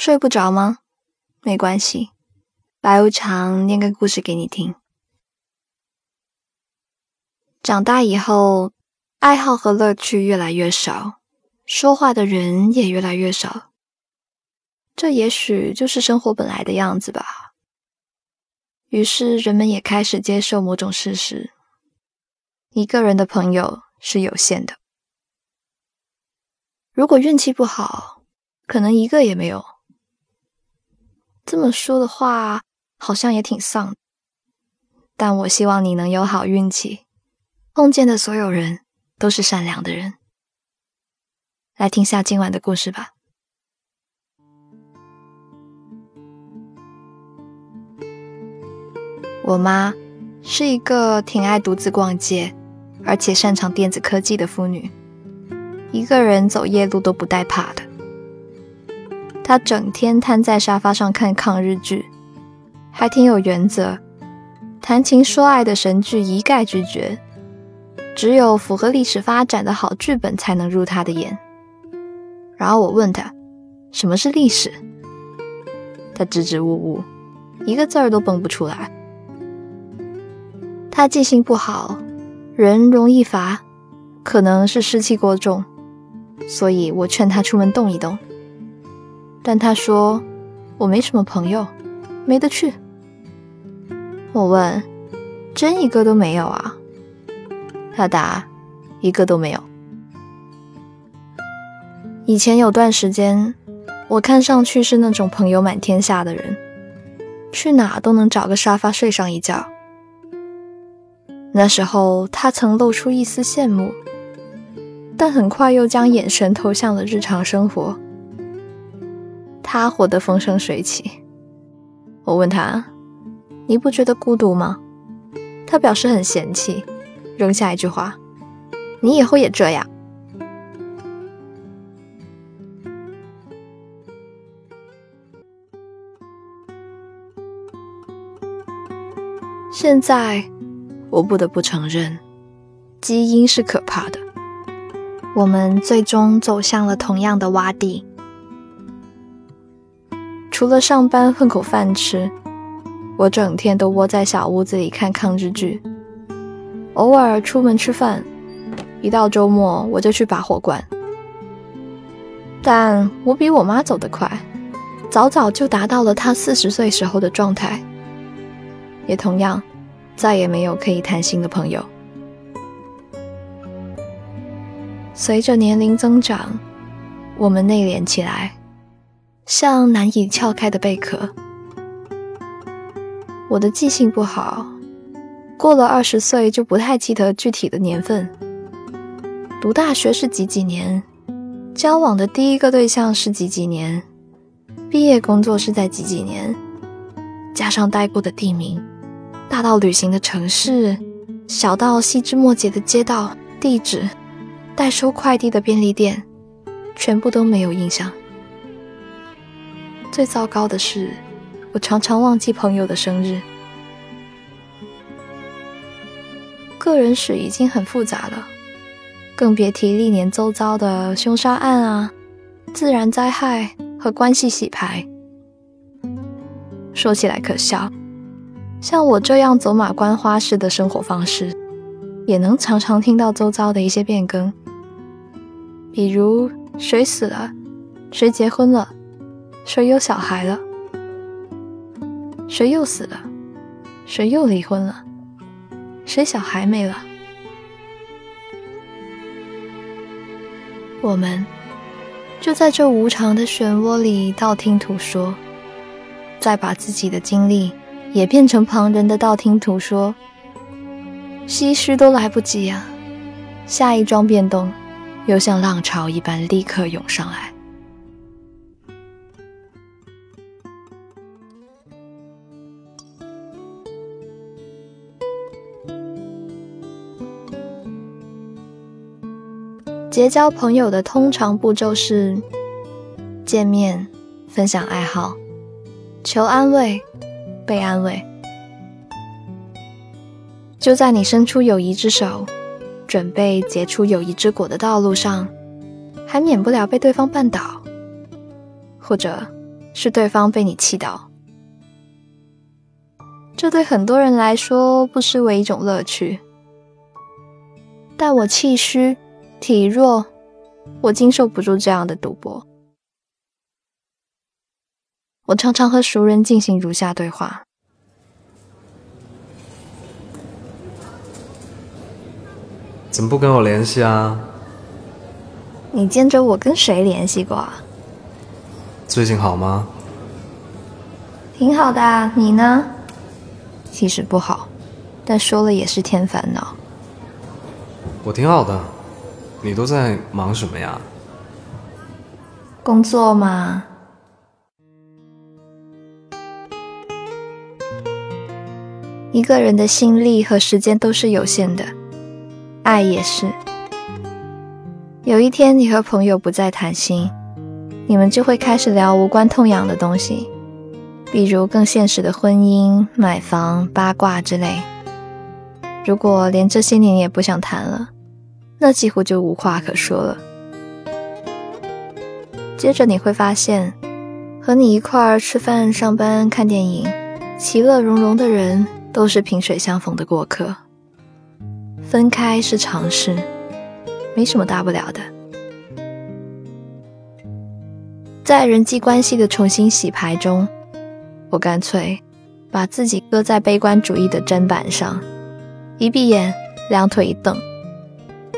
睡不着吗？没关系，白无常念个故事给你听。长大以后，爱好和乐趣越来越少，说话的人也越来越少。这也许就是生活本来的样子吧。于是，人们也开始接受某种事实：一个人的朋友是有限的。如果运气不好，可能一个也没有。这么说的话，好像也挺丧。但我希望你能有好运气，碰见的所有人都是善良的人。来听下今晚的故事吧。我妈是一个挺爱独自逛街，而且擅长电子科技的妇女，一个人走夜路都不带怕的。他整天瘫在沙发上看抗日剧，还挺有原则，谈情说爱的神剧一概拒绝，只有符合历史发展的好剧本才能入他的眼。然后我问他什么是历史，他支支吾吾，一个字儿都蹦不出来。他记性不好，人容易乏，可能是湿气过重，所以我劝他出门动一动。但他说：“我没什么朋友，没得去。”我问：“真一个都没有啊？”他答：“一个都没有。”以前有段时间，我看上去是那种朋友满天下的人，去哪都能找个沙发睡上一觉。那时候，他曾露出一丝羡慕，但很快又将眼神投向了日常生活。他活得风生水起。我问他：“你不觉得孤独吗？”他表示很嫌弃，扔下一句话：“你以后也这样。”现在，我不得不承认，基因是可怕的。我们最终走向了同样的洼地。除了上班混口饭吃，我整天都窝在小屋子里看抗日剧，偶尔出门吃饭，一到周末我就去拔火罐。但我比我妈走得快，早早就达到了她四十岁时候的状态，也同样再也没有可以谈心的朋友。随着年龄增长，我们内敛起来。像难以撬开的贝壳。我的记性不好，过了二十岁就不太记得具体的年份。读大学是几几年？交往的第一个对象是几几年？毕业工作是在几几年？加上待过的地名，大到旅行的城市，小到细枝末节的街道、地址、代收快递的便利店，全部都没有印象。最糟糕的是，我常常忘记朋友的生日。个人史已经很复杂了，更别提历年周遭的凶杀案啊、自然灾害和关系洗牌。说起来可笑，像我这样走马观花式的生活方式，也能常常听到周遭的一些变更，比如谁死了，谁结婚了。谁有小孩了？谁又死了？谁又离婚了？谁小孩没了？我们就在这无常的漩涡里道听途说，再把自己的经历也变成旁人的道听途说，唏嘘都来不及啊！下一桩变动又像浪潮一般立刻涌上来。结交朋友的通常步骤是：见面、分享爱好、求安慰、被安慰。就在你伸出友谊之手，准备结出友谊之果的道路上，还免不了被对方绊倒，或者是对方被你气到。这对很多人来说不失为一种乐趣。但我气虚，体弱，我经受不住这样的赌博。我常常和熟人进行如下对话：怎么不跟我联系啊？你见着我跟谁联系过？最近好吗？挺好的，啊你呢？其实不好，但说了也是添烦恼。我挺好的，你都在忙什么呀？工作嘛。一个人的心力和时间都是有限的，爱也是。有一天，你和朋友不再谈心，你们就会开始聊无关痛痒的东西，比如更现实的婚姻、买房、八卦之类。如果连这些年也不想谈了，那几乎就无话可说了。接着你会发现，和你一块儿吃饭、上班、看电影、其乐融融的人，都是萍水相逢的过客。分开是常事，没什么大不了的。在人际关系的重新洗牌中，我干脆把自己搁在悲观主义的砧板上。一闭眼，两腿一蹬，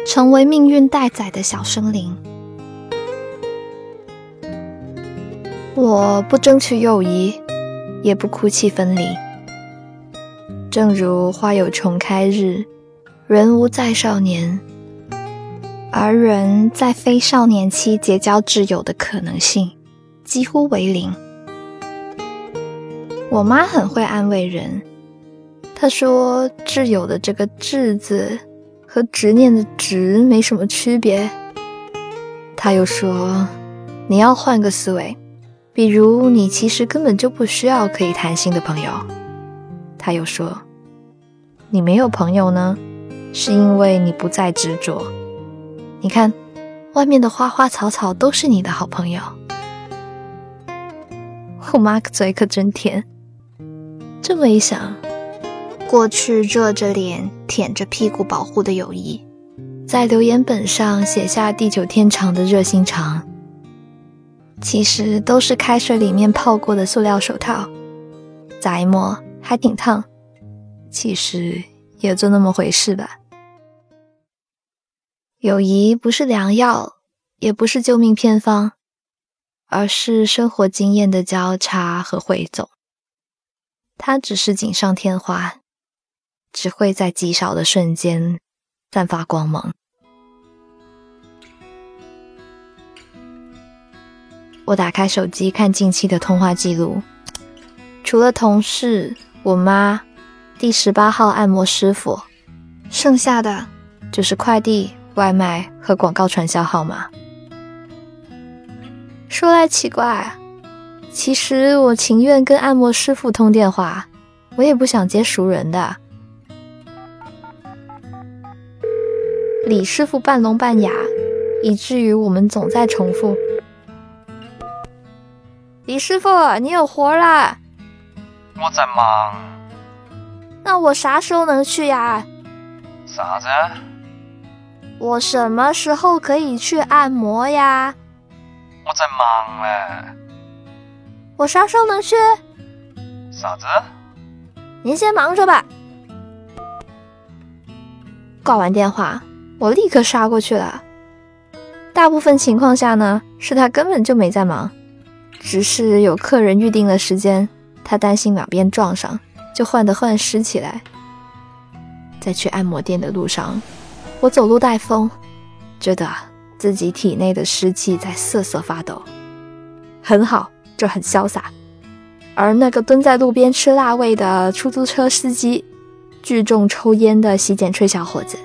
成为命运待宰的小生灵。我不争取友谊，也不哭泣分离。正如花有重开日，人无再少年，而人在非少年期结交挚友的可能性几乎为零。我妈很会安慰人。她说：“挚友的这个‘挚’字和执念的‘执’没什么区别。”他又说：“你要换个思维，比如你其实根本就不需要可以谈心的朋友。”他又说：“你没有朋友呢，是因为你不再执着。你看，外面的花花草草都是你的好朋友。”我妈嘴可真甜，这么一想。过去热着脸、舔着屁股保护的友谊，在留言本上写下地久天长的热心肠，其实都是开水里面泡过的塑料手套，咋一摸还挺烫，其实也就那么回事吧。友谊不是良药，也不是救命偏方，而是生活经验的交叉和汇总，它只是锦上添花。只会在极少的瞬间散发光芒。我打开手机看近期的通话记录，除了同事、我妈、第十八号按摩师傅，剩下的就是快递、外卖和广告传销号码。说来奇怪，其实我情愿跟按摩师傅通电话，我也不想接熟人的。李师傅半聋半哑，以至于我们总在重复。李师傅，你有活啦？我在忙。那我啥时候能去呀？啥子？我什么时候可以去按摩呀？我在忙嘞。我啥时候能去？啥子？您先忙着吧。挂完电话。我立刻杀过去了。大部分情况下呢，是他根本就没在忙，只是有客人预定了时间，他担心两边撞上，就患得患失起来。在去按摩店的路上，我走路带风，觉得自己体内的湿气在瑟瑟发抖，很好，就很潇洒。而那个蹲在路边吃辣味的出租车司机，聚众抽烟的洗剪吹小伙子。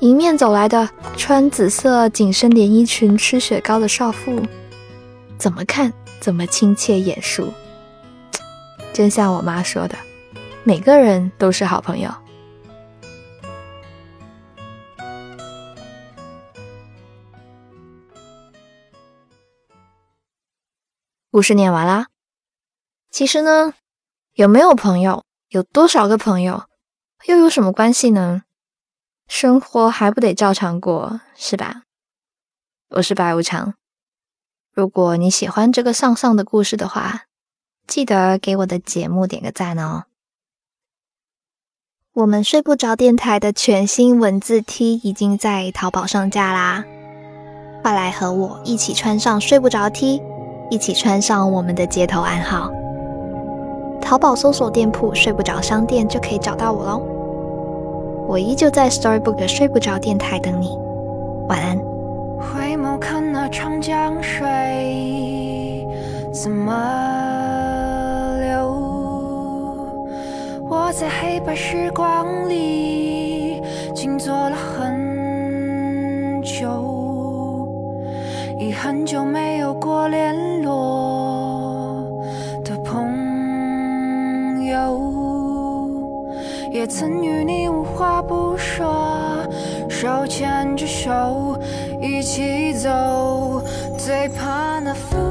迎面走来的穿紫色紧身连衣裙、吃雪糕的少妇，怎么看怎么亲切眼熟。真像我妈说的，每个人都是好朋友。故事念完啦。其实呢，有没有朋友，有多少个朋友，又有什么关系呢？生活还不得照常过，是吧？我是白无常。如果你喜欢这个丧丧的故事的话，记得给我的节目点个赞哦。我们睡不着电台的全新文字 T 已经在淘宝上架啦，快来和我一起穿上睡不着 T，一起穿上我们的街头暗号。淘宝搜索店铺“睡不着商店”就可以找到我喽。我依旧在 Storybook 的睡不着电台等你，晚安。回眸看那长江水怎么流，我在黑白时光里静坐了很久，已很久没有过联络的朋友，也曾与你，手牵着手。一起走，最怕那风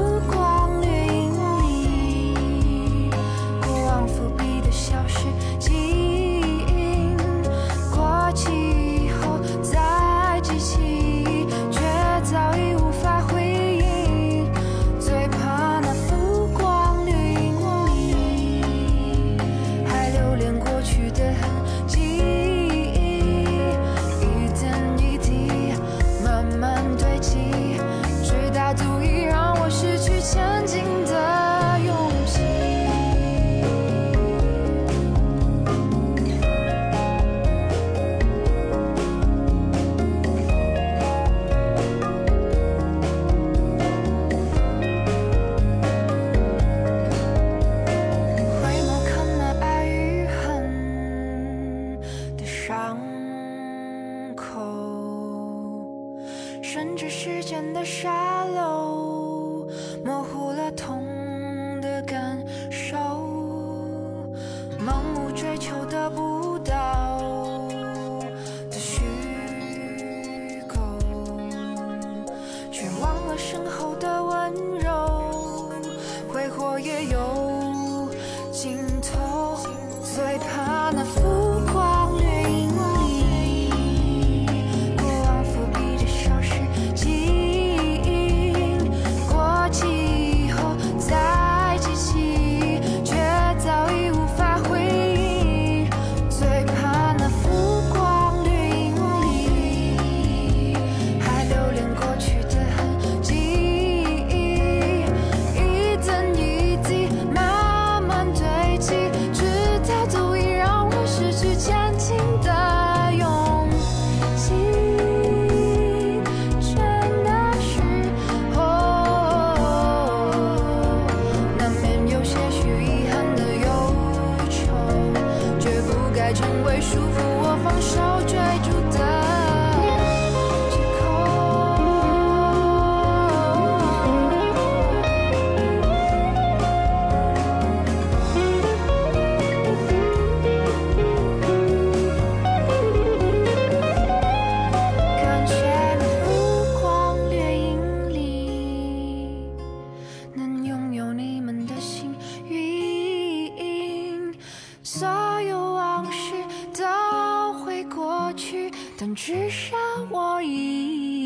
身后的我会束缚我放手追逐的借感谢那浮光掠影里，能拥有你们的幸运。所但至少我已